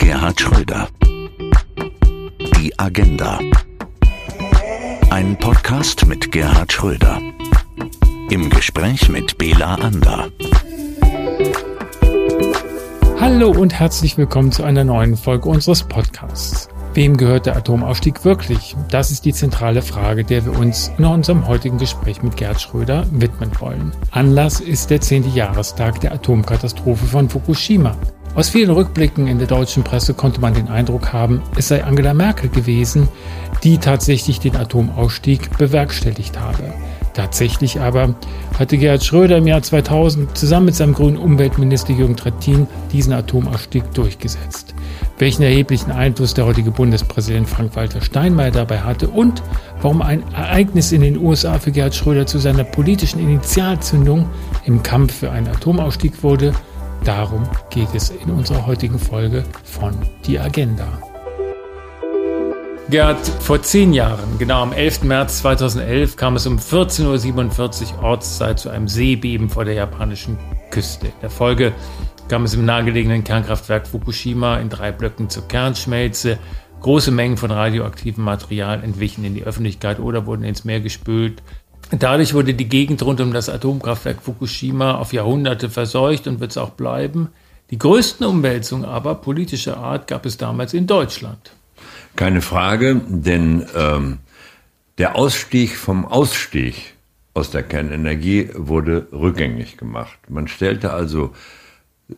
Gerhard Schröder. Die Agenda. Ein Podcast mit Gerhard Schröder. Im Gespräch mit Bela Ander. Hallo und herzlich willkommen zu einer neuen Folge unseres Podcasts. Wem gehört der Atomausstieg wirklich? Das ist die zentrale Frage, der wir uns in unserem heutigen Gespräch mit Gerd Schröder widmen wollen. Anlass ist der 10. Jahrestag der Atomkatastrophe von Fukushima. Aus vielen Rückblicken in der deutschen Presse konnte man den Eindruck haben, es sei Angela Merkel gewesen, die tatsächlich den Atomausstieg bewerkstelligt habe. Tatsächlich aber hatte Gerhard Schröder im Jahr 2000 zusammen mit seinem grünen Umweltminister Jürgen Trittin diesen Atomausstieg durchgesetzt. Welchen erheblichen Einfluss der heutige Bundespräsident Frank-Walter Steinmeier dabei hatte und warum ein Ereignis in den USA für Gerhard Schröder zu seiner politischen Initialzündung im Kampf für einen Atomausstieg wurde, darum geht es in unserer heutigen Folge von Die Agenda. Gerd, vor zehn Jahren, genau am 11. März 2011, kam es um 14.47 Uhr Ortszeit zu einem Seebeben vor der japanischen Küste. In der Folge kam es im nahegelegenen Kernkraftwerk Fukushima in drei Blöcken zur Kernschmelze. Große Mengen von radioaktivem Material entwichen in die Öffentlichkeit oder wurden ins Meer gespült. Dadurch wurde die Gegend rund um das Atomkraftwerk Fukushima auf Jahrhunderte verseucht und wird es auch bleiben. Die größten Umwälzungen aber politischer Art gab es damals in Deutschland. Keine Frage, denn ähm, der Ausstieg vom Ausstieg aus der Kernenergie wurde rückgängig gemacht. Man stellte also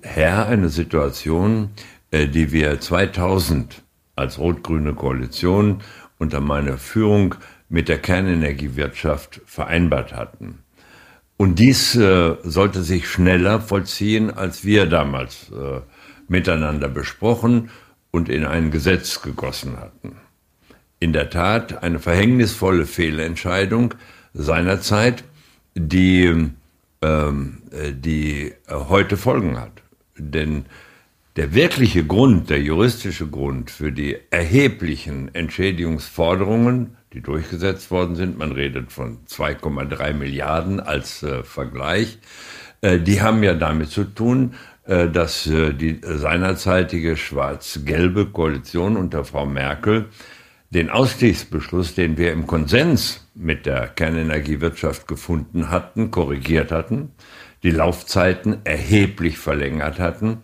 her eine Situation, äh, die wir 2000 als rot-grüne Koalition unter meiner Führung mit der Kernenergiewirtschaft vereinbart hatten. Und dies äh, sollte sich schneller vollziehen, als wir damals äh, miteinander besprochen und in ein Gesetz gegossen hatten. In der Tat eine verhängnisvolle Fehlentscheidung seinerzeit, die, ähm, die heute Folgen hat. Denn der wirkliche Grund, der juristische Grund für die erheblichen Entschädigungsforderungen, die durchgesetzt worden sind, man redet von 2,3 Milliarden als äh, Vergleich, äh, die haben ja damit zu tun, äh, dass äh, die seinerzeitige schwarz-gelbe Koalition unter Frau Merkel den Ausstiegsbeschluss, den wir im Konsens mit der Kernenergiewirtschaft gefunden hatten, korrigiert hatten, die Laufzeiten erheblich verlängert hatten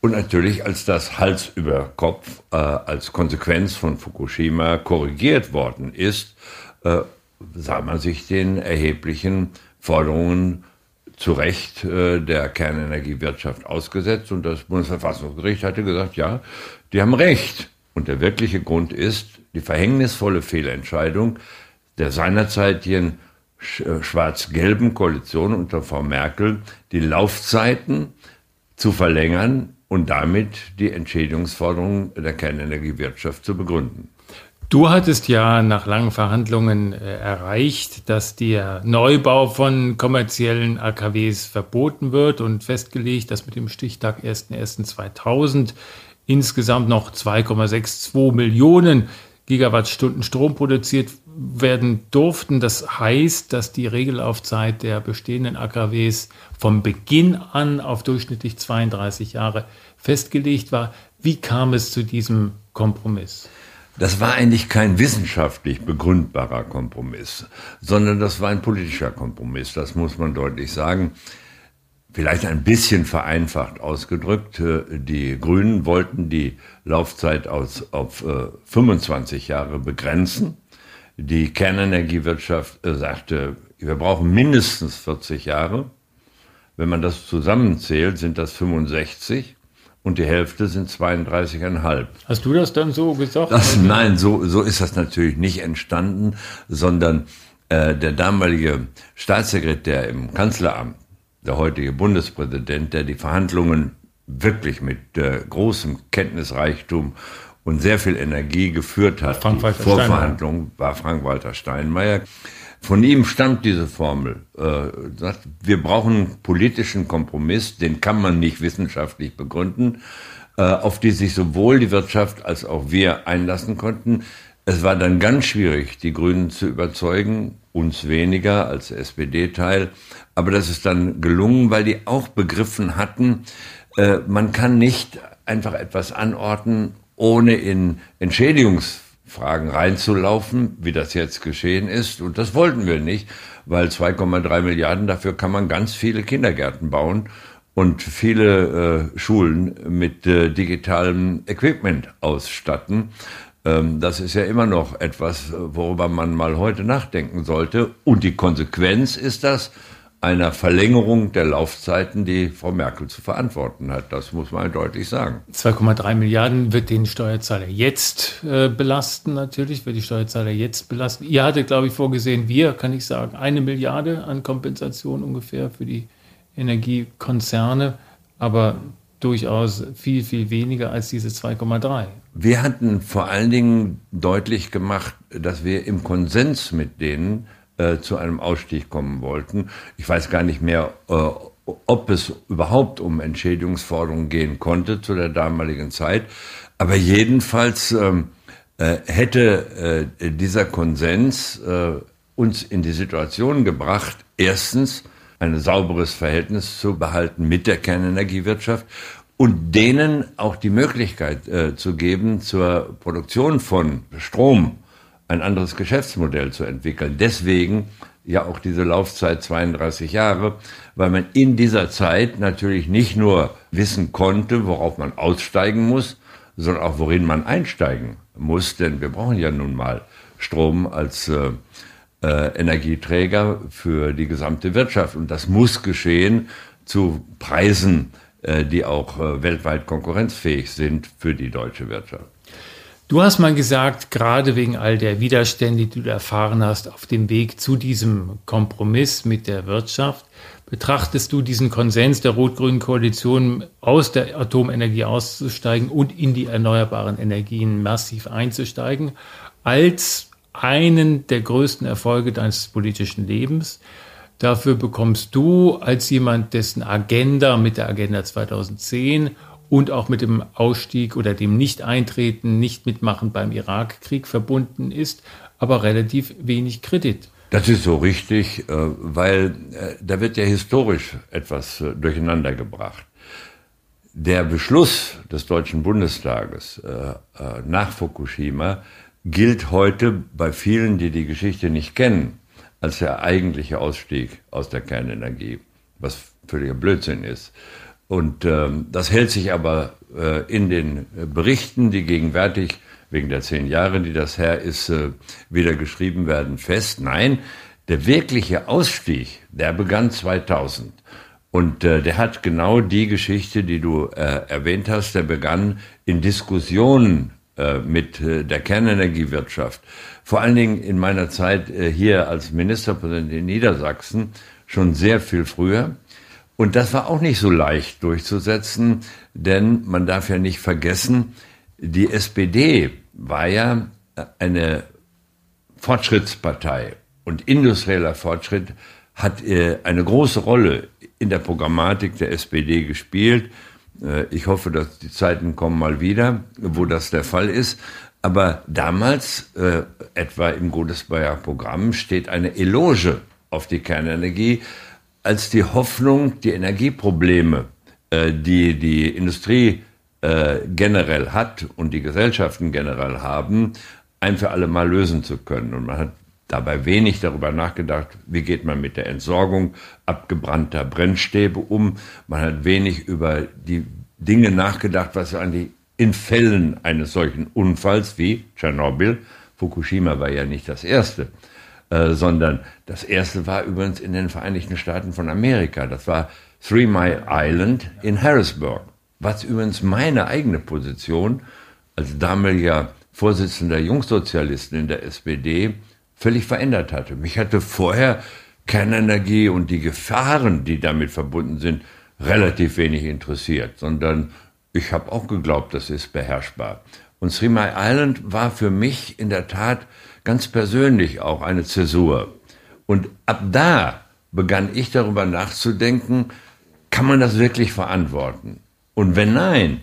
und natürlich als das Hals über Kopf äh, als Konsequenz von Fukushima korrigiert worden ist, äh, sah man sich den erheblichen Forderungen zu Recht äh, der Kernenergiewirtschaft ausgesetzt und das Bundesverfassungsgericht hatte gesagt, ja, die haben recht. Und der wirkliche Grund ist die verhängnisvolle Fehlentscheidung der seinerzeitigen äh, schwarz-gelben Koalition unter Frau Merkel, die Laufzeiten zu verlängern und damit die Entschädigungsforderungen der Kernenergiewirtschaft zu begründen. Du hattest ja nach langen Verhandlungen äh, erreicht, dass der Neubau von kommerziellen AKWs verboten wird und festgelegt, dass mit dem Stichtag 1.1.2000 insgesamt noch 2,62 Millionen Gigawattstunden Strom produziert werden durften. Das heißt, dass die Regellaufzeit der bestehenden AKWs vom Beginn an auf durchschnittlich 32 Jahre festgelegt war. Wie kam es zu diesem Kompromiss? Das war eigentlich kein wissenschaftlich begründbarer Kompromiss, sondern das war ein politischer Kompromiss, das muss man deutlich sagen. Vielleicht ein bisschen vereinfacht ausgedrückt. Äh, die Grünen wollten die Laufzeit aus, auf 25 äh, Jahre begrenzen. Die Kernenergiewirtschaft äh, sagte, wir brauchen mindestens 40 Jahre. Wenn man das zusammenzählt, sind das 65 und die Hälfte sind 32,5. Hast du das dann so gesagt? Das, nein, so, so ist das natürlich nicht entstanden, sondern äh, der damalige Staatssekretär im Kanzleramt, der heutige Bundespräsident, der die Verhandlungen wirklich mit äh, großem Kenntnisreichtum und sehr viel Energie geführt hat, Frank die Vorverhandlungen, war Frank-Walter Steinmeier. Von ihm stammt diese Formel. Äh, sagt, wir brauchen einen politischen Kompromiss, den kann man nicht wissenschaftlich begründen, äh, auf die sich sowohl die Wirtschaft als auch wir einlassen konnten. Es war dann ganz schwierig, die Grünen zu überzeugen, uns weniger als SPD-Teil. Aber das ist dann gelungen, weil die auch begriffen hatten, äh, man kann nicht einfach etwas anordnen, ohne in Entschädigungsfragen reinzulaufen, wie das jetzt geschehen ist. Und das wollten wir nicht, weil 2,3 Milliarden, dafür kann man ganz viele Kindergärten bauen und viele äh, Schulen mit äh, digitalem Equipment ausstatten. Ähm, das ist ja immer noch etwas, worüber man mal heute nachdenken sollte. Und die Konsequenz ist das, einer Verlängerung der Laufzeiten, die Frau Merkel zu verantworten hat. Das muss man deutlich sagen. 2,3 Milliarden wird den Steuerzahler jetzt äh, belasten, natürlich, wird die Steuerzahler jetzt belasten. Ihr hattet, glaube ich, vorgesehen, wir, kann ich sagen, eine Milliarde an Kompensation ungefähr für die Energiekonzerne, aber durchaus viel, viel weniger als diese 2,3. Wir hatten vor allen Dingen deutlich gemacht, dass wir im Konsens mit denen äh, zu einem Ausstieg kommen wollten. Ich weiß gar nicht mehr, äh, ob es überhaupt um Entschädigungsforderungen gehen konnte zu der damaligen Zeit. Aber jedenfalls ähm, äh, hätte äh, dieser Konsens äh, uns in die Situation gebracht, erstens ein sauberes Verhältnis zu behalten mit der Kernenergiewirtschaft und denen auch die Möglichkeit äh, zu geben, zur Produktion von Strom ein anderes Geschäftsmodell zu entwickeln. Deswegen ja auch diese Laufzeit 32 Jahre, weil man in dieser Zeit natürlich nicht nur wissen konnte, worauf man aussteigen muss, sondern auch worin man einsteigen muss, denn wir brauchen ja nun mal Strom als äh, äh, Energieträger für die gesamte Wirtschaft und das muss geschehen zu Preisen, die auch äh, weltweit konkurrenzfähig sind für die deutsche Wirtschaft. Du hast mal gesagt, gerade wegen all der Widerstände, die du erfahren hast, auf dem Weg zu diesem Kompromiss mit der Wirtschaft, betrachtest du diesen Konsens der rot-grünen Koalition aus der Atomenergie auszusteigen und in die erneuerbaren Energien massiv einzusteigen, als einen der größten Erfolge deines politischen Lebens. Dafür bekommst du als jemand, dessen Agenda mit der Agenda 2010 und auch mit dem Ausstieg oder dem Nicht-Eintreten, Nicht-Mitmachen beim Irakkrieg verbunden ist, aber relativ wenig Kredit. Das ist so richtig, äh, weil äh, da wird ja historisch etwas äh, durcheinander gebracht. Der Beschluss des Deutschen Bundestages nach Fukushima gilt heute bei vielen, die die Geschichte nicht kennen, als der eigentliche Ausstieg aus der Kernenergie, was völliger Blödsinn ist. Und ähm, das hält sich aber äh, in den Berichten, die gegenwärtig wegen der zehn Jahre, die das her ist, äh, wieder geschrieben werden, fest. Nein, der wirkliche Ausstieg, der begann 2000. Und äh, der hat genau die Geschichte, die du äh, erwähnt hast, der begann in Diskussionen mit äh, der Kernenergiewirtschaft. Vor allen Dingen in meiner Zeit äh, hier als Ministerpräsident in Niedersachsen schon sehr viel früher. Und das war auch nicht so leicht durchzusetzen, denn man darf ja nicht vergessen, die SPD war ja eine Fortschrittspartei und industrieller Fortschritt hat äh, eine große Rolle in der Programmatik der SPD gespielt. Äh, ich hoffe, dass die Zeiten kommen mal wieder, wo das der Fall ist. Aber damals, äh, etwa im Godesbayer Programm, steht eine Eloge auf die Kernenergie als die Hoffnung, die Energieprobleme, äh, die die Industrie äh, generell hat und die Gesellschaften generell haben, ein für alle Mal lösen zu können. Und man hat dabei wenig darüber nachgedacht, wie geht man mit der Entsorgung abgebrannter Brennstäbe um. Man hat wenig über die Dinge nachgedacht, was eigentlich in Fällen eines solchen Unfalls wie Tschernobyl, Fukushima war ja nicht das erste, äh, sondern das erste war übrigens in den Vereinigten Staaten von Amerika. Das war Three Mile Island in Harrisburg, was übrigens meine eigene Position als damaliger Vorsitzender Jungsozialisten in der SPD völlig verändert hatte. Mich hatte vorher Kernenergie und die Gefahren, die damit verbunden sind, relativ wenig interessiert, sondern ich habe auch geglaubt, das ist beherrschbar. Und Three Mile Island war für mich in der Tat ganz persönlich auch eine Zäsur. Und ab da begann ich darüber nachzudenken, kann man das wirklich verantworten? Und wenn nein,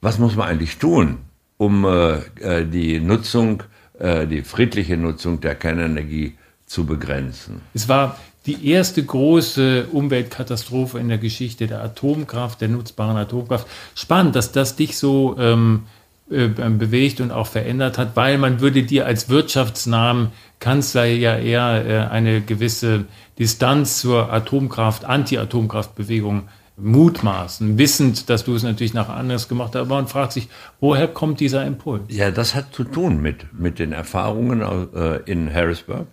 was muss man eigentlich tun, um äh, äh die Nutzung, äh, die friedliche Nutzung der Kernenergie zu begrenzen? Es war die erste große Umweltkatastrophe in der Geschichte der Atomkraft, der nutzbaren Atomkraft. Spannend, dass das dich so ähm, äh, bewegt und auch verändert hat, weil man würde dir als wirtschaftsnahen Kanzler ja eher äh, eine gewisse Distanz zur Atomkraft, Anti-Atomkraftbewegung mutmaßen, wissend, dass du es natürlich nach anders gemacht hast, aber man fragt sich, woher kommt dieser Impuls? Ja, das hat zu tun mit, mit den Erfahrungen äh, in Harrisburg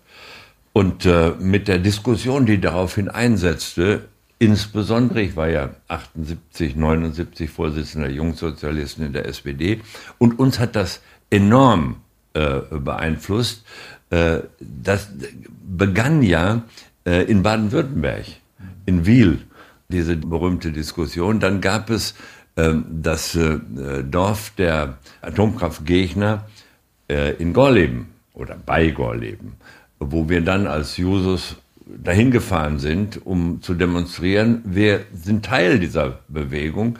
und äh, mit der Diskussion, die daraufhin einsetzte. Insbesondere, ich war ja 78, 79 Vorsitzender der Jungsozialisten in der SPD und uns hat das enorm äh, beeinflusst. Das begann ja in Baden-Württemberg, in Wiel diese berühmte Diskussion. Dann gab es ähm, das äh, Dorf der Atomkraftgegner äh, in Gorleben oder bei Gorleben, wo wir dann als Jusos dahin gefahren sind, um zu demonstrieren, wir sind Teil dieser Bewegung.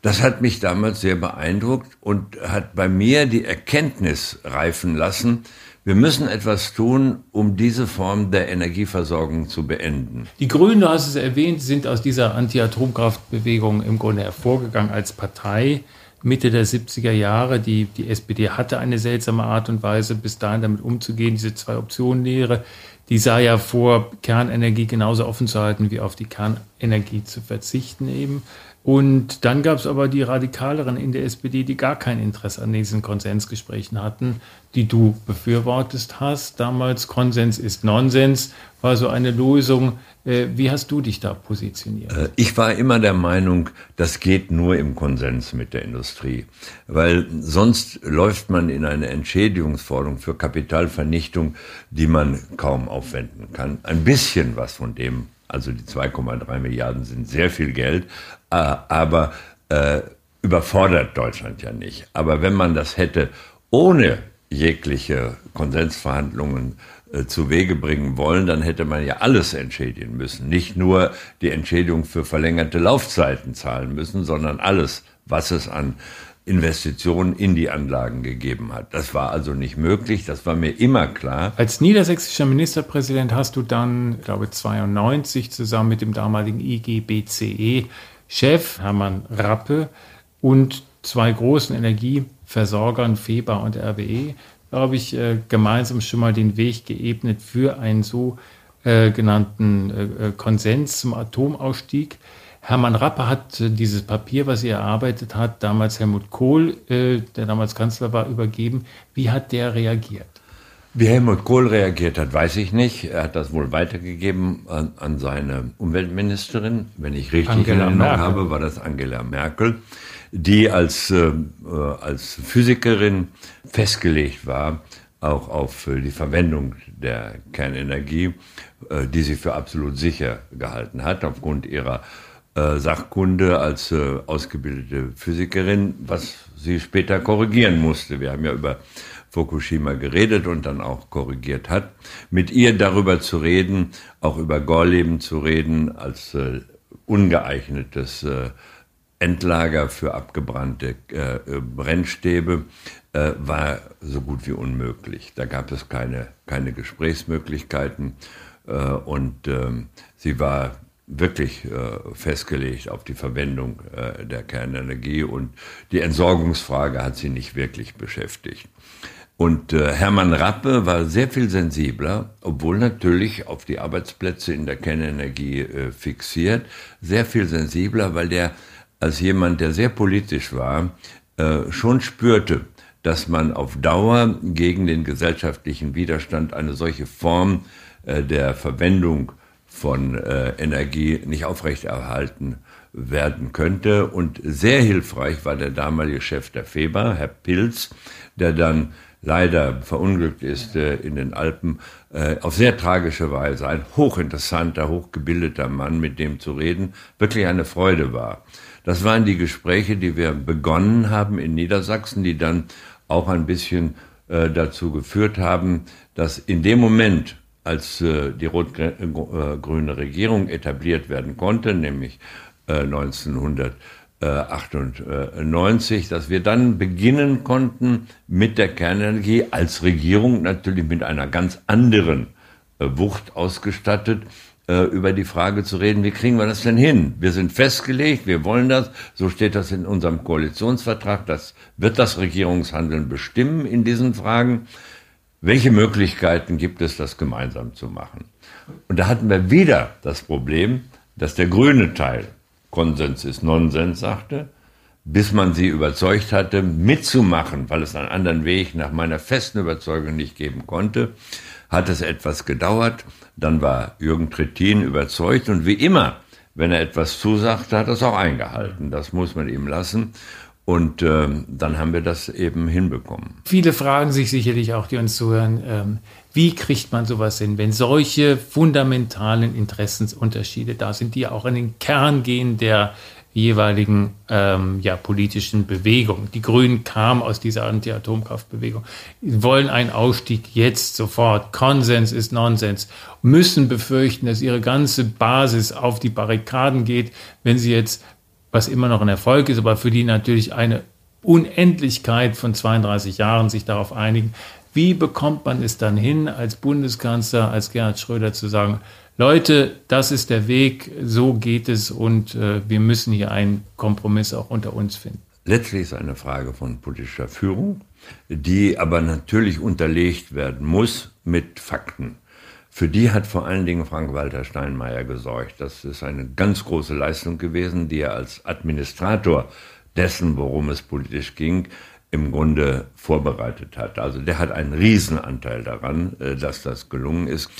Das hat mich damals sehr beeindruckt und hat bei mir die Erkenntnis reifen lassen, wir müssen etwas tun, um diese Form der Energieversorgung zu beenden. Die Grünen, du hast es erwähnt, sind aus dieser Anti-Atomkraftbewegung im Grunde hervorgegangen als Partei. Mitte der 70er Jahre. Die, die SPD hatte eine seltsame Art und Weise, bis dahin damit umzugehen, diese zwei Optionen Lehre. Die sah ja vor, Kernenergie genauso offen zu halten, wie auf die Kernenergie zu verzichten eben. Und dann gab es aber die Radikaleren in der SPD, die gar kein Interesse an diesen Konsensgesprächen hatten, die du befürwortest hast. Damals Konsens ist Nonsens, war so eine Lösung. Äh, wie hast du dich da positioniert? Äh, ich war immer der Meinung, das geht nur im Konsens mit der Industrie, weil sonst läuft man in eine Entschädigungsforderung für Kapitalvernichtung, die man kaum aufwenden kann. Ein bisschen was von dem also die 2,3 Milliarden sind sehr viel Geld, äh, aber äh, überfordert Deutschland ja nicht. Aber wenn man das hätte ohne jegliche Konsensverhandlungen äh, zu Wege bringen wollen, dann hätte man ja alles entschädigen müssen. Nicht nur die Entschädigung für verlängerte Laufzeiten zahlen müssen, sondern alles, was es an Investitionen in die Anlagen gegeben hat. Das war also nicht möglich, das war mir immer klar. Als niedersächsischer Ministerpräsident hast du dann, ich glaube 92, zusammen mit dem damaligen IGBCE-Chef Hermann Rappe und zwei großen Energieversorgern, FEBA und RWE, glaube ich, äh, gemeinsam schon mal den Weg geebnet für einen so äh, genannten äh, Konsens zum Atomausstieg. Hermann Rappe hat äh, dieses Papier, was er erarbeitet hat, damals Helmut Kohl, äh, der damals Kanzler war, übergeben. Wie hat der reagiert? Wie Helmut Kohl reagiert hat, weiß ich nicht. Er hat das wohl weitergegeben an, an seine Umweltministerin. Wenn ich richtig Angela in Erinnerung habe, war das Angela Merkel, die als, äh, als Physikerin festgelegt war, auch auf die Verwendung der Kernenergie, äh, die sie für absolut sicher gehalten hat, aufgrund ihrer äh, Sachkunde als äh, ausgebildete Physikerin, was sie später korrigieren musste. Wir haben ja über Fukushima geredet und dann auch korrigiert hat. Mit ihr darüber zu reden, auch über Gorleben zu reden, als äh, ungeeignetes äh, Endlager für abgebrannte äh, Brennstäbe, war so gut wie unmöglich. Da gab es keine, keine Gesprächsmöglichkeiten und ähm, sie war wirklich äh, festgelegt auf die Verwendung äh, der Kernenergie und die Entsorgungsfrage hat sie nicht wirklich beschäftigt. Und äh, Hermann Rappe war sehr viel sensibler, obwohl natürlich auf die Arbeitsplätze in der Kernenergie äh, fixiert, sehr viel sensibler, weil der als jemand, der sehr politisch war, äh, schon spürte, dass man auf Dauer gegen den gesellschaftlichen Widerstand eine solche Form äh, der Verwendung von äh, Energie nicht aufrechterhalten werden könnte. Und sehr hilfreich war der damalige Chef der FEBA, Herr Pilz, der dann leider verunglückt ist äh, in den Alpen, äh, auf sehr tragische Weise. Ein hochinteressanter, hochgebildeter Mann, mit dem zu reden, wirklich eine Freude war. Das waren die Gespräche, die wir begonnen haben in Niedersachsen, die dann auch ein bisschen äh, dazu geführt haben, dass in dem Moment, als äh, die rot-grüne Regierung etabliert werden konnte, nämlich äh, 1998, dass wir dann beginnen konnten mit der Kernenergie als Regierung natürlich mit einer ganz anderen äh, Wucht ausgestattet, äh, über die Frage zu reden, wie kriegen wir das denn hin? Wir sind festgelegt, wir wollen das, so steht das in unserem Koalitionsvertrag, das wird das Regierungshandeln bestimmen in diesen Fragen. Welche Möglichkeiten gibt es, das gemeinsam zu machen? Und da hatten wir wieder das Problem, dass der grüne Teil Konsens ist Nonsens sagte, bis man sie überzeugt hatte, mitzumachen, weil es einen anderen Weg nach meiner festen Überzeugung nicht geben konnte, hat es etwas gedauert. Dann war Jürgen Trittin überzeugt und wie immer, wenn er etwas zusagte, hat er es auch eingehalten. Das muss man ihm lassen. Und ähm, dann haben wir das eben hinbekommen. Viele fragen sich sicherlich auch, die uns zuhören, ähm, wie kriegt man sowas hin, wenn solche fundamentalen Interessensunterschiede da sind, die auch in den Kern gehen der jeweiligen ähm, ja, politischen Bewegung. Die Grünen kamen aus dieser Anti-Atomkraftbewegung, wollen einen Ausstieg jetzt sofort. Konsens ist Nonsens, müssen befürchten, dass ihre ganze Basis auf die Barrikaden geht, wenn sie jetzt, was immer noch ein Erfolg ist, aber für die natürlich eine Unendlichkeit von 32 Jahren sich darauf einigen. Wie bekommt man es dann hin, als Bundeskanzler, als Gerhard Schröder zu sagen, Leute, das ist der Weg, so geht es und äh, wir müssen hier einen Kompromiss auch unter uns finden. Letztlich ist eine Frage von politischer Führung, die aber natürlich unterlegt werden muss mit Fakten. Für die hat vor allen Dingen Frank-Walter Steinmeier gesorgt. Das ist eine ganz große Leistung gewesen, die er als Administrator dessen, worum es politisch ging, im Grunde vorbereitet hat. Also der hat einen Riesenanteil daran, äh, dass das gelungen ist.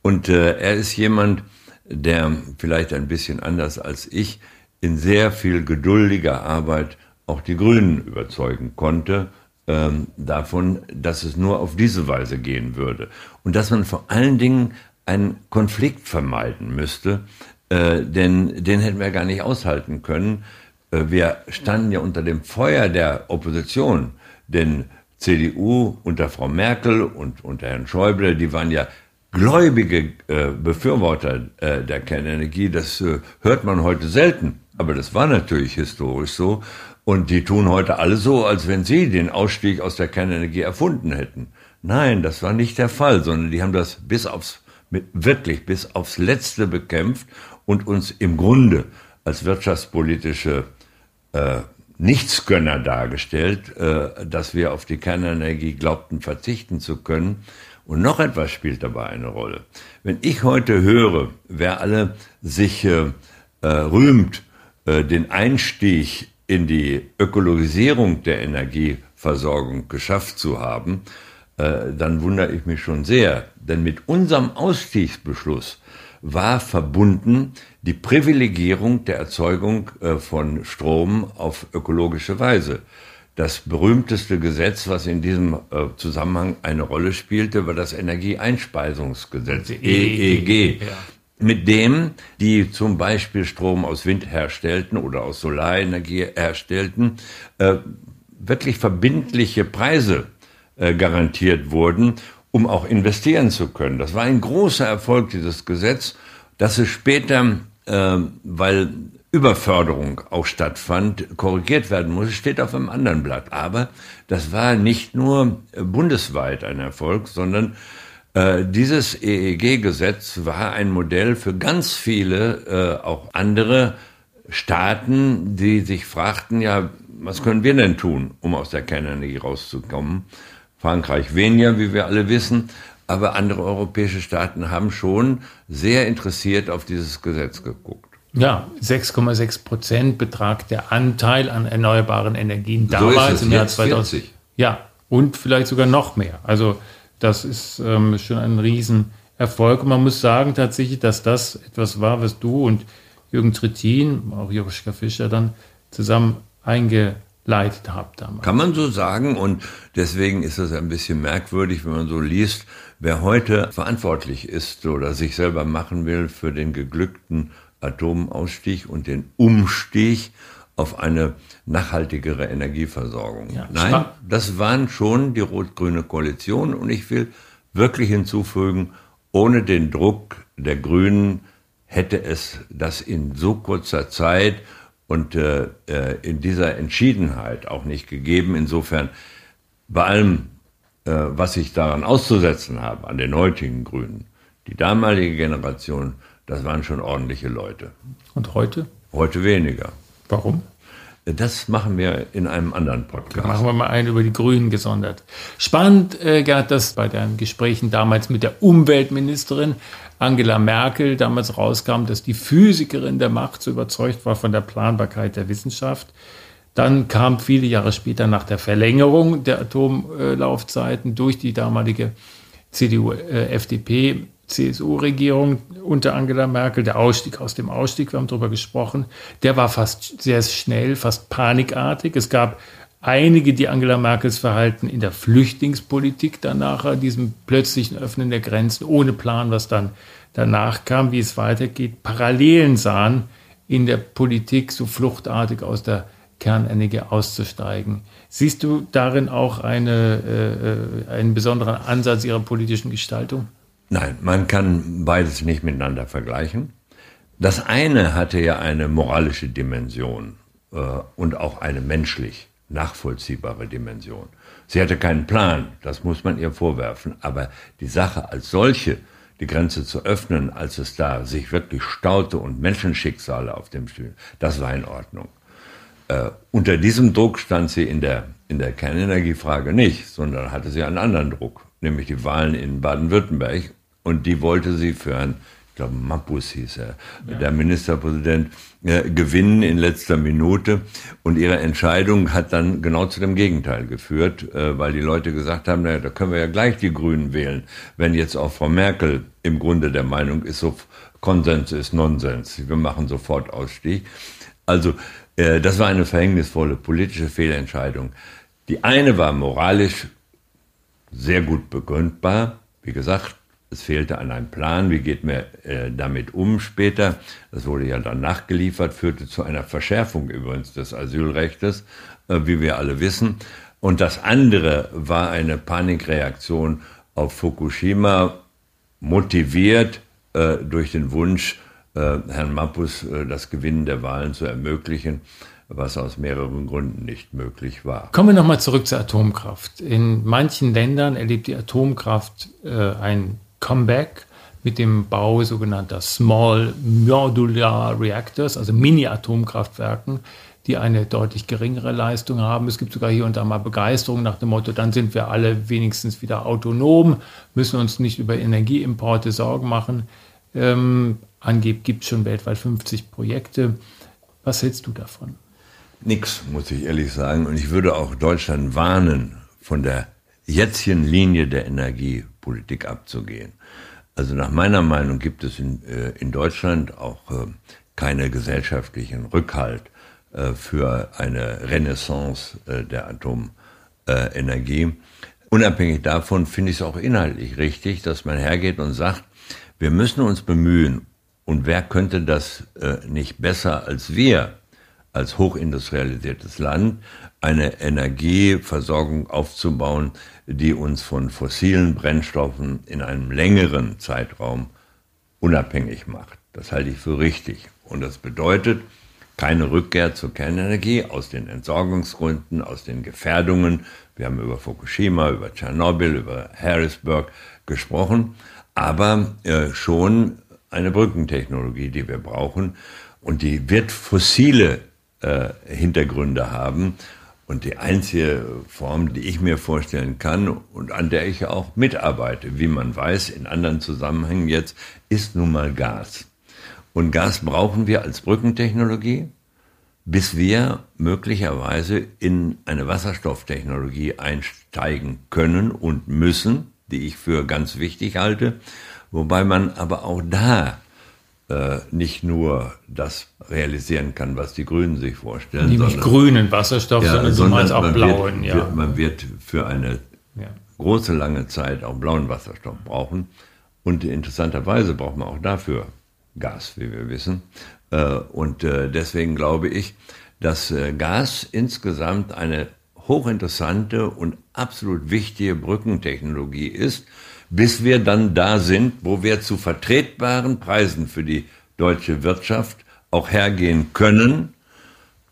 Und äh, er ist jemand, der vielleicht ein bisschen anders als ich in sehr viel geduldiger Arbeit auch die Grünen überzeugen konnte ähm, davon, dass es nur auf diese Weise gehen würde. Und dass man vor allen Dingen einen Konflikt vermeiden müsste, äh, denn den hätten wir gar nicht aushalten können. Äh, wir standen ja unter dem Feuer der Opposition, denn CDU unter Frau Merkel und unter Herrn Schäuble, die waren ja gläubige äh, Befürworter äh, der Kernenergie, das äh, hört man heute selten. Aber das war natürlich historisch so. Und die tun heute alle so, als wenn sie den Ausstieg aus der Kernenergie erfunden hätten. Nein, das war nicht der Fall, sondern die haben das bis aufs, wirklich bis aufs Letzte bekämpft und uns im Grunde als wirtschaftspolitische äh, Nichtsgönner dargestellt, äh, dass wir auf die Kernenergie glaubten verzichten zu können. Und noch etwas spielt dabei eine Rolle. Wenn ich heute höre, wer alle sich äh, äh, rühmt, äh, den Einstieg in die Ökologisierung der Energieversorgung geschafft zu haben, äh, dann wundere ich mich schon sehr. Denn mit unserem Ausstiegsbeschluss war verbunden die Privilegierung der Erzeugung äh, von Strom auf ökologische Weise. Das berühmteste Gesetz, was in diesem äh, Zusammenhang eine Rolle spielte, war das Energieeinspeisungsgesetz, EEG. E ja. Mit dem die zum Beispiel Strom aus Wind herstellten oder aus Solarenergie herstellten, äh, wirklich verbindliche Preise äh, garantiert wurden, um auch investieren zu können. Das war ein großer Erfolg, dieses Gesetz, dass es später, äh, weil Überförderung auch stattfand, korrigiert werden muss, steht auf einem anderen Blatt. Aber das war nicht nur bundesweit ein Erfolg, sondern äh, dieses EEG-Gesetz war ein Modell für ganz viele, äh, auch andere Staaten, die sich fragten, ja, was können wir denn tun, um aus der Kernenergie rauszukommen? Frankreich weniger, wie wir alle wissen, aber andere europäische Staaten haben schon sehr interessiert auf dieses Gesetz geguckt. Ja, 6,6 Prozent betragt der Anteil an erneuerbaren Energien damals so im Jahr 2000. Ja, und vielleicht sogar noch mehr. Also das ist ähm, schon ein Riesenerfolg. Und man muss sagen tatsächlich, dass das etwas war, was du und Jürgen Trittin, auch Joschka Fischer dann zusammen eingeleitet habt damals. Kann man so sagen. Und deswegen ist es ein bisschen merkwürdig, wenn man so liest, wer heute verantwortlich ist oder sich selber machen will für den geglückten Atomausstieg und den Umstieg auf eine nachhaltigere Energieversorgung. Ja, Nein, das waren schon die rot-grüne Koalition und ich will wirklich hinzufügen, ohne den Druck der Grünen hätte es das in so kurzer Zeit und äh, äh in dieser Entschiedenheit auch nicht gegeben. Insofern bei allem, äh, was ich daran auszusetzen habe, an den heutigen Grünen, die damalige Generation Das waren schon ordentliche Leute. Und heute? Heute weniger. Warum? Das machen wir in einem anderen Podcast. Machen wir mal einen über die Grünen gesondert. Spannend, äh, Gerd, dass bei deinen Gesprächen damals mit der Umweltministerin Angela Merkel damals rauskam, dass die Physikerin der Macht so überzeugt war von der Planbarkeit der Wissenschaft. Dann kam viele Jahre später nach der Verlängerung der Atomlaufzeiten durch die damalige CDU, äh, CSU-Regierung unter Angela Merkel, der Ausstieg aus dem Ausstieg, wir haben darüber gesprochen, der war fast sehr schnell, fast panikartig. Es gab einige, die Angela Merkels Verhalten in der Flüchtlingspolitik danach, diesem plötzlichen Öffnen der Grenzen ohne Plan, was dann danach kam, wie es weitergeht, Parallelen sahen in der Politik, so fluchtartig aus der Kernenergie auszusteigen. Siehst du darin auch eine, äh, einen besonderen Ansatz ihrer politischen Gestaltung? Nein, man kann beides nicht miteinander vergleichen. Das eine hatte ja eine moralische Dimension äh, und auch eine menschlich nachvollziehbare Dimension. Sie hatte keinen Plan, das muss man ihr vorwerfen, aber die Sache als solche, die Grenze zu öffnen, als es da sich wirklich staute und Menschenschicksale auf dem Stuhl, das war in Ordnung. Äh, unter diesem Druck stand sie in der, in der Kernenergiefrage nicht, sondern hatte sie einen anderen Druck, nämlich die Wahlen in Baden-Württemberg. Und die wollte sie für ein, ich glaube, Mappus hieß er, ja. der Ministerpräsident, äh, gewinnen in letzter Minute. Und ihre Entscheidung hat dann genau zu dem Gegenteil geführt, äh, weil die Leute gesagt haben, naja, da können wir ja gleich die Grünen wählen, wenn jetzt auch Frau Merkel im Grunde der Meinung ist, so Konsens ist Nonsens. Wir machen sofort Ausstieg. Also äh, das war eine verhängnisvolle politische Fehlentscheidung. Die eine war moralisch sehr gut begründbar. Wie gesagt, es fehlte an einem Plan, wie geht man äh, damit um später. Das wurde ja dann nachgeliefert, führte zu einer Verschärfung übrigens des Asylrechts, äh, wie wir alle wissen. Und das andere war eine Panikreaktion auf Fukushima, motiviert äh, durch den Wunsch, äh, Herrn Mappus äh, das Gewinnen der Wahlen zu ermöglichen, was aus mehreren Gründen nicht möglich war. Kommen wir nochmal zurück zur Atomkraft. In manchen Ländern erlebt die Atomkraft äh, ein Comeback mit dem Bau sogenannter Small Modular Reactors, also Mini-Atomkraftwerken, die eine deutlich geringere Leistung haben. Es gibt sogar hier und da mal Begeisterung nach dem Motto, dann sind wir alle wenigstens wieder autonom, müssen uns nicht über Energieimporte Sorgen machen. Ähm, angeblich gibt es schon weltweit 50 Projekte. Was hältst du davon? Nix, muss ich ehrlich sagen. Und ich würde auch Deutschland warnen, von der jetzigen Linie der Energiepolitik abzugehen. Also nach meiner Meinung gibt es in, äh, in Deutschland auch äh, keine gesellschaftlichen Rückhalt äh, für eine Renaissance äh, der Atomenergie. Unabhängig davon finde ich es auch inhaltlich richtig, dass man hergeht und sagt, wir müssen uns bemühen, und wer könnte das nicht besser als wir, als hochindustrialisiertes Land, eine Energieversorgung aufzubauen, die uns von fossilen Brennstoffen in einem längeren Zeitraum unabhängig macht. Das halte ich für richtig. Und das bedeutet keine Rückkehr zur Kernenergie aus den Entsorgungsgründen, aus den Gefährdungen. Wir haben über Fukushima, über Tschernobyl, über Harrisburg gesprochen, aber äh, schon eine Brückentechnologie, die wir brauchen. Und die wird fossile äh, Hintergründe haben. Und die einzige Form, die ich mir vorstellen kann und an der ich auch mitarbeite, wie man weiß, in anderen Zusammenhängen jetzt, ist nun mal Gas. Und Gas brauchen wir als Brückentechnologie, bis wir möglicherweise in eine Wasserstofftechnologie einsteigen können und müssen, die ich für ganz wichtig halte. Wobei man aber auch da nicht nur das realisieren kann, was die Grünen sich vorstellen. Nämlich sondern, grünen Wasserstoff, ja, sondern, sondern auch blauen. Wird, ja. Man wird für eine ja. große, lange Zeit auch blauen Wasserstoff brauchen. Und interessanterweise braucht man auch dafür Gas, wie wir wissen. Äh, und äh, deswegen glaube ich, dass äh, Gas insgesamt eine hochinteressante und absolut wichtige Brückentechnologie ist bis wir dann da sind, wo wir zu vertretbaren Preisen für die deutsche Wirtschaft auch hergehen können,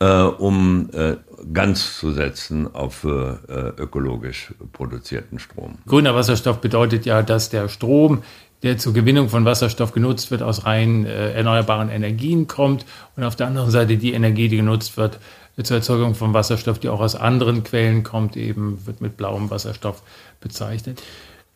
äh, um äh, ganz zu setzen auf äh, ökologisch produzierten Strom. Grüner Wasserstoff bedeutet ja, dass der Strom der zur Gewinnung von Wasserstoff genutzt wird, aus rein äh, erneuerbaren Energien kommt und auf der anderen Seite die Energie, die genutzt wird zur Erzeugung von Wasserstoff, die auch aus anderen Quellen kommt, eben wird mit blauem Wasserstoff bezeichnet.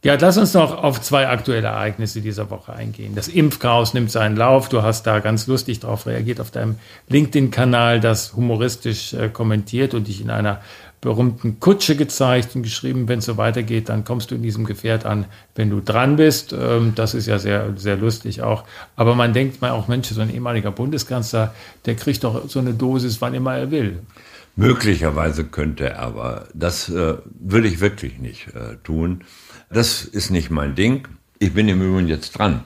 Ja, lass uns noch auf zwei aktuelle Ereignisse dieser Woche eingehen. Das Impfchaos nimmt seinen Lauf. Du hast da ganz lustig darauf reagiert auf deinem LinkedIn-Kanal, das humoristisch äh, kommentiert und dich in einer berühmten Kutsche gezeigt und geschrieben, wenn es so weitergeht, dann kommst du in diesem Gefährt an, wenn du dran bist. Ähm, das ist ja sehr, sehr lustig auch. Aber man denkt mal auch, Mensch, so ein ehemaliger Bundeskanzler, der kriegt doch so eine Dosis, wann immer er will. Möglicherweise könnte er, aber das äh, würde ich wirklich nicht äh, tun. Das ist nicht mein Ding. Ich bin im Übrigen jetzt dran,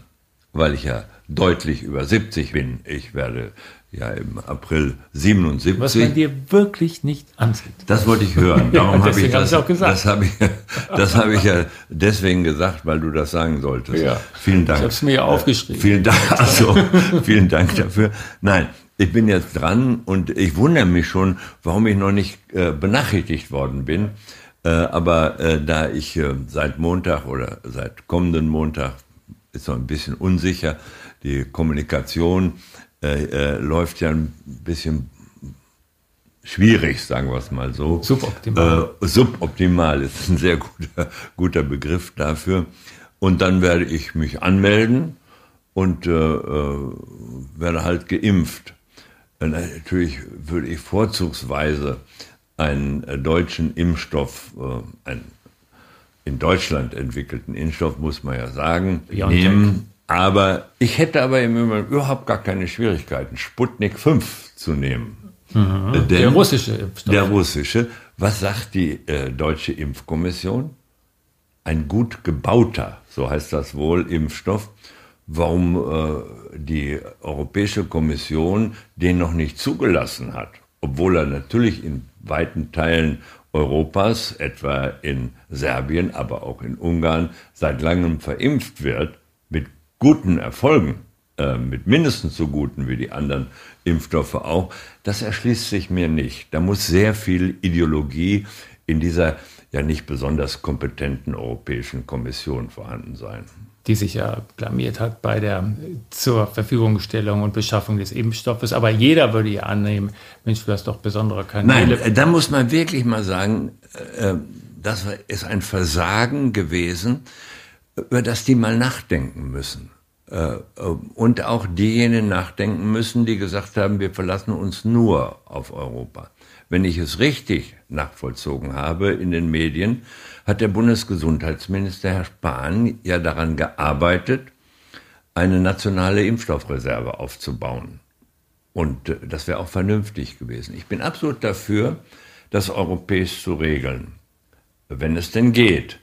weil ich ja deutlich über 70 bin. Ich werde ja im April 77. Was man dir wirklich nicht ansieht. Das wollte ich hören. Darum ja, habe ich das, auch gesagt. Das habe ich, das habe ich ja deswegen gesagt, weil du das sagen solltest. Ja. Vielen Dank. Ich habe es mir ja aufgeschrieben. Vielen Dank. Also, vielen Dank dafür. Nein, ich bin jetzt dran und ich wundere mich schon, warum ich noch nicht äh, benachrichtigt worden bin. Äh, aber äh, da ich äh, seit Montag oder seit kommenden Montag ist noch ein bisschen unsicher, die Kommunikation äh, äh, läuft ja ein bisschen schwierig, sagen wir es mal so. Suboptimal. Suboptimal ist ein sehr guter, guter Begriff dafür. Und dann werde ich mich anmelden und werde halt geimpft. Natürlich würde ich vorzugsweise einen äh, deutschen Impfstoff, äh, einen in Deutschland entwickelten Impfstoff, muss man ja sagen, Biontech. nehmen. Aber ich hätte aber im Übrigen überhaupt gar keine Schwierigkeiten, Sputnik 5 zu nehmen. Mhm. Denn der russische Impfstoff. Der russische. Was sagt die äh, deutsche Impfkommission? Ein gut gebauter, so heißt das wohl, Impfstoff. Warum äh, die Europäische Kommission den noch nicht zugelassen hat, obwohl er natürlich in weiten Teilen Europas, etwa in Serbien, aber auch in Ungarn, seit langem verimpft wird, mit guten Erfolgen, äh, mit mindestens so guten wie die anderen Impfstoffe auch, das erschließt sich mir nicht. Da muss sehr viel Ideologie in dieser ja nicht besonders kompetenten Europäischen Kommission vorhanden sein die sich ja blamiert hat bei der zur Verfügungstellung und Beschaffung des Impfstoffes. Aber jeder würde ja annehmen, Mensch, du hast doch besondere Kanäle. Nein, da muss man wirklich mal sagen, äh, das ist ein Versagen gewesen, über das die mal nachdenken müssen. Äh, und auch diejenigen nachdenken müssen, die gesagt haben, wir verlassen uns nur auf Europa. Wenn ich es richtig nachvollzogen habe in den Medien, hat der Bundesgesundheitsminister Herr Spahn ja daran gearbeitet, eine nationale Impfstoffreserve aufzubauen. Und äh, das wäre auch vernünftig gewesen. Ich bin absolut dafür, das europäisch zu regeln, wenn es denn geht.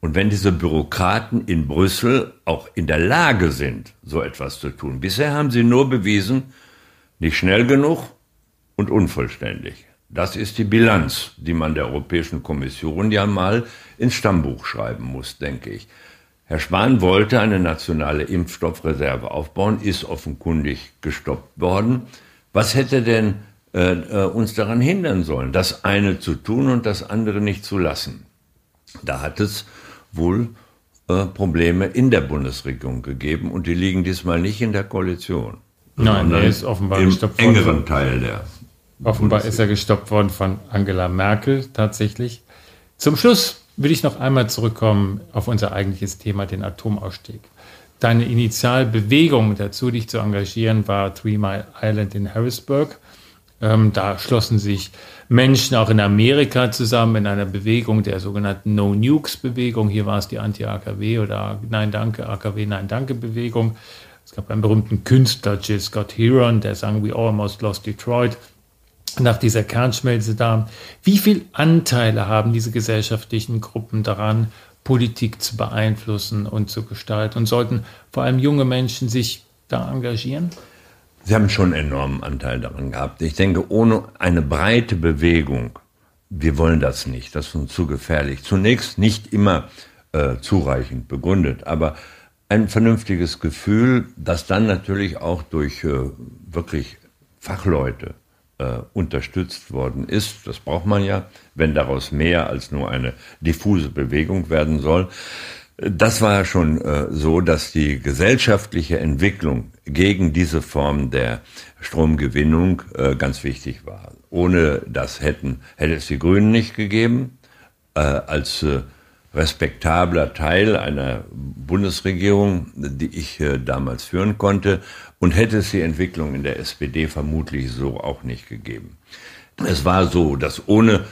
Und wenn diese Bürokraten in Brüssel auch in der Lage sind, so etwas zu tun. Bisher haben sie nur bewiesen, nicht schnell genug und unvollständig. Das ist die Bilanz, die man der Europäischen Kommission ja mal ins Stammbuch schreiben muss, denke ich. Herr Spahn wollte eine nationale Impfstoffreserve aufbauen, ist offenkundig gestoppt worden. Was hätte denn äh, äh, uns daran hindern sollen, das eine zu tun und das andere nicht zu lassen? Da hat es wohl äh, Probleme in der Bundesregierung gegeben und die liegen diesmal nicht in der Koalition. Nein, er ist offenbar im engeren Teil der Offenbar ist er gestoppt worden von Angela Merkel tatsächlich. Zum Schluss will ich noch einmal zurückkommen auf unser eigentliches Thema, den Atomausstieg. Deine Initialbewegung dazu, dich zu engagieren, war Three Mile Island in Harrisburg. Ähm, da schlossen sich Menschen auch in Amerika zusammen in einer Bewegung der sogenannten No Nukes Bewegung. Hier war es die Anti-AKW oder Nein Danke, AKW Nein Danke Bewegung. Es gab einen berühmten Künstler, Jill Scott Heron, der sang We Almost Lost Detroit nach dieser Kernschmelze da. Wie viel Anteile haben diese gesellschaftlichen Gruppen daran, Politik zu beeinflussen und zu gestalten? Und sollten vor allem junge Menschen sich da engagieren? Sie haben schon einen enormen Anteil daran gehabt. Ich denke, ohne eine breite Bewegung, wir wollen das nicht, das ist uns zu gefährlich. Zunächst nicht immer äh, zureichend begründet, aber ein vernünftiges Gefühl, das dann natürlich auch durch äh, wirklich Fachleute äh, unterstützt worden ist. Das braucht man ja, wenn daraus mehr als nur eine diffuse Bewegung werden soll. das war schon äh, so, dass die gesellschaftliche Entwicklung gegen diese Form der Stromgewinnung äh, ganz wichtig war. Ohne das hätten, hätte es die Grünen nicht gegeben, äh, als äh, respektabler Teil einer Bundesregierung, die ich äh, damals führen konnte, und hätte es die Entwicklung in der SPD vermutlich so auch nicht gegeben. Es war so, dass ohne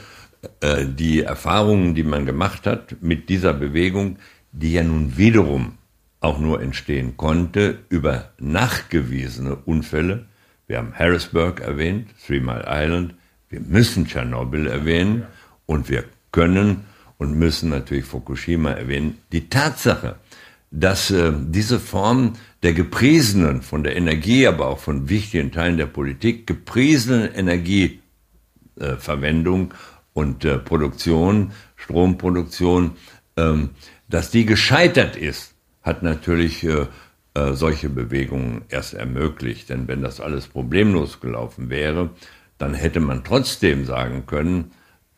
äh, die Erfahrungen, die man gemacht hat mit dieser Bewegung, die ja nun wiederum auch nur entstehen konnte über nachgewiesene Unfälle. Wir haben Harrisburg erwähnt, Three Mile Island. Wir müssen Tschernobyl erwähnen und wir können und müssen natürlich Fukushima erwähnen. Die Tatsache, dass äh, diese Form der gepriesenen, von der Energie, aber auch von wichtigen Teilen der Politik, gepriesenen Energieverwendung äh, und äh, Produktion, Stromproduktion, ähm, dass die gescheitert ist, hat natürlich äh, äh, solche Bewegungen erst ermöglicht. Denn wenn das alles problemlos gelaufen wäre, dann hätte man trotzdem sagen können,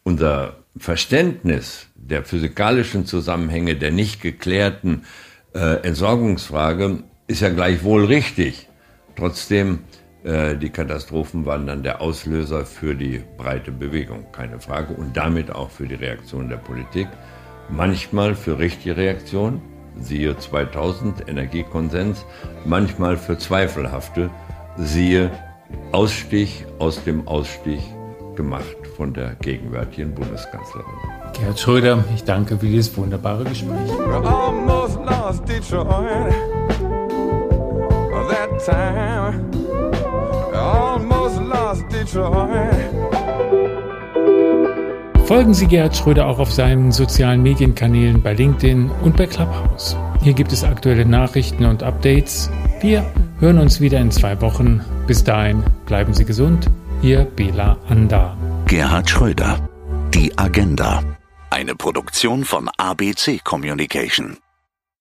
unser Verständnis der physikalischen Zusammenhänge der nicht geklärten äh, Entsorgungsfrage ist ja gleichwohl richtig. Trotzdem, äh, die Katastrophen waren dann der Auslöser für die breite Bewegung, keine Frage, und damit auch für die Reaktion der Politik manchmal für richtige Reaktionen, siehe 2000 Energiekonsens, manchmal für zweifelhafte, siehe Ausstich aus dem Ausstich gemacht von der gegenwärtigen Bundeskanzlerin. Gerhard Schröder, ich danke für dieses wunderbare Gespräch. That time, almost lost Detroit. Folgen Sie Gerhard Schröder auch auf seinen sozialen Medienkanälen bei LinkedIn und bei Clubhouse. Hier gibt es aktuelle Nachrichten und Updates. Wir hören uns wieder in zwei Wochen. Bis dahin bleiben Sie gesund. Ihr Bela Anda. Gerhard Schröder. Die Agenda. Eine Produktion von ABC Communication.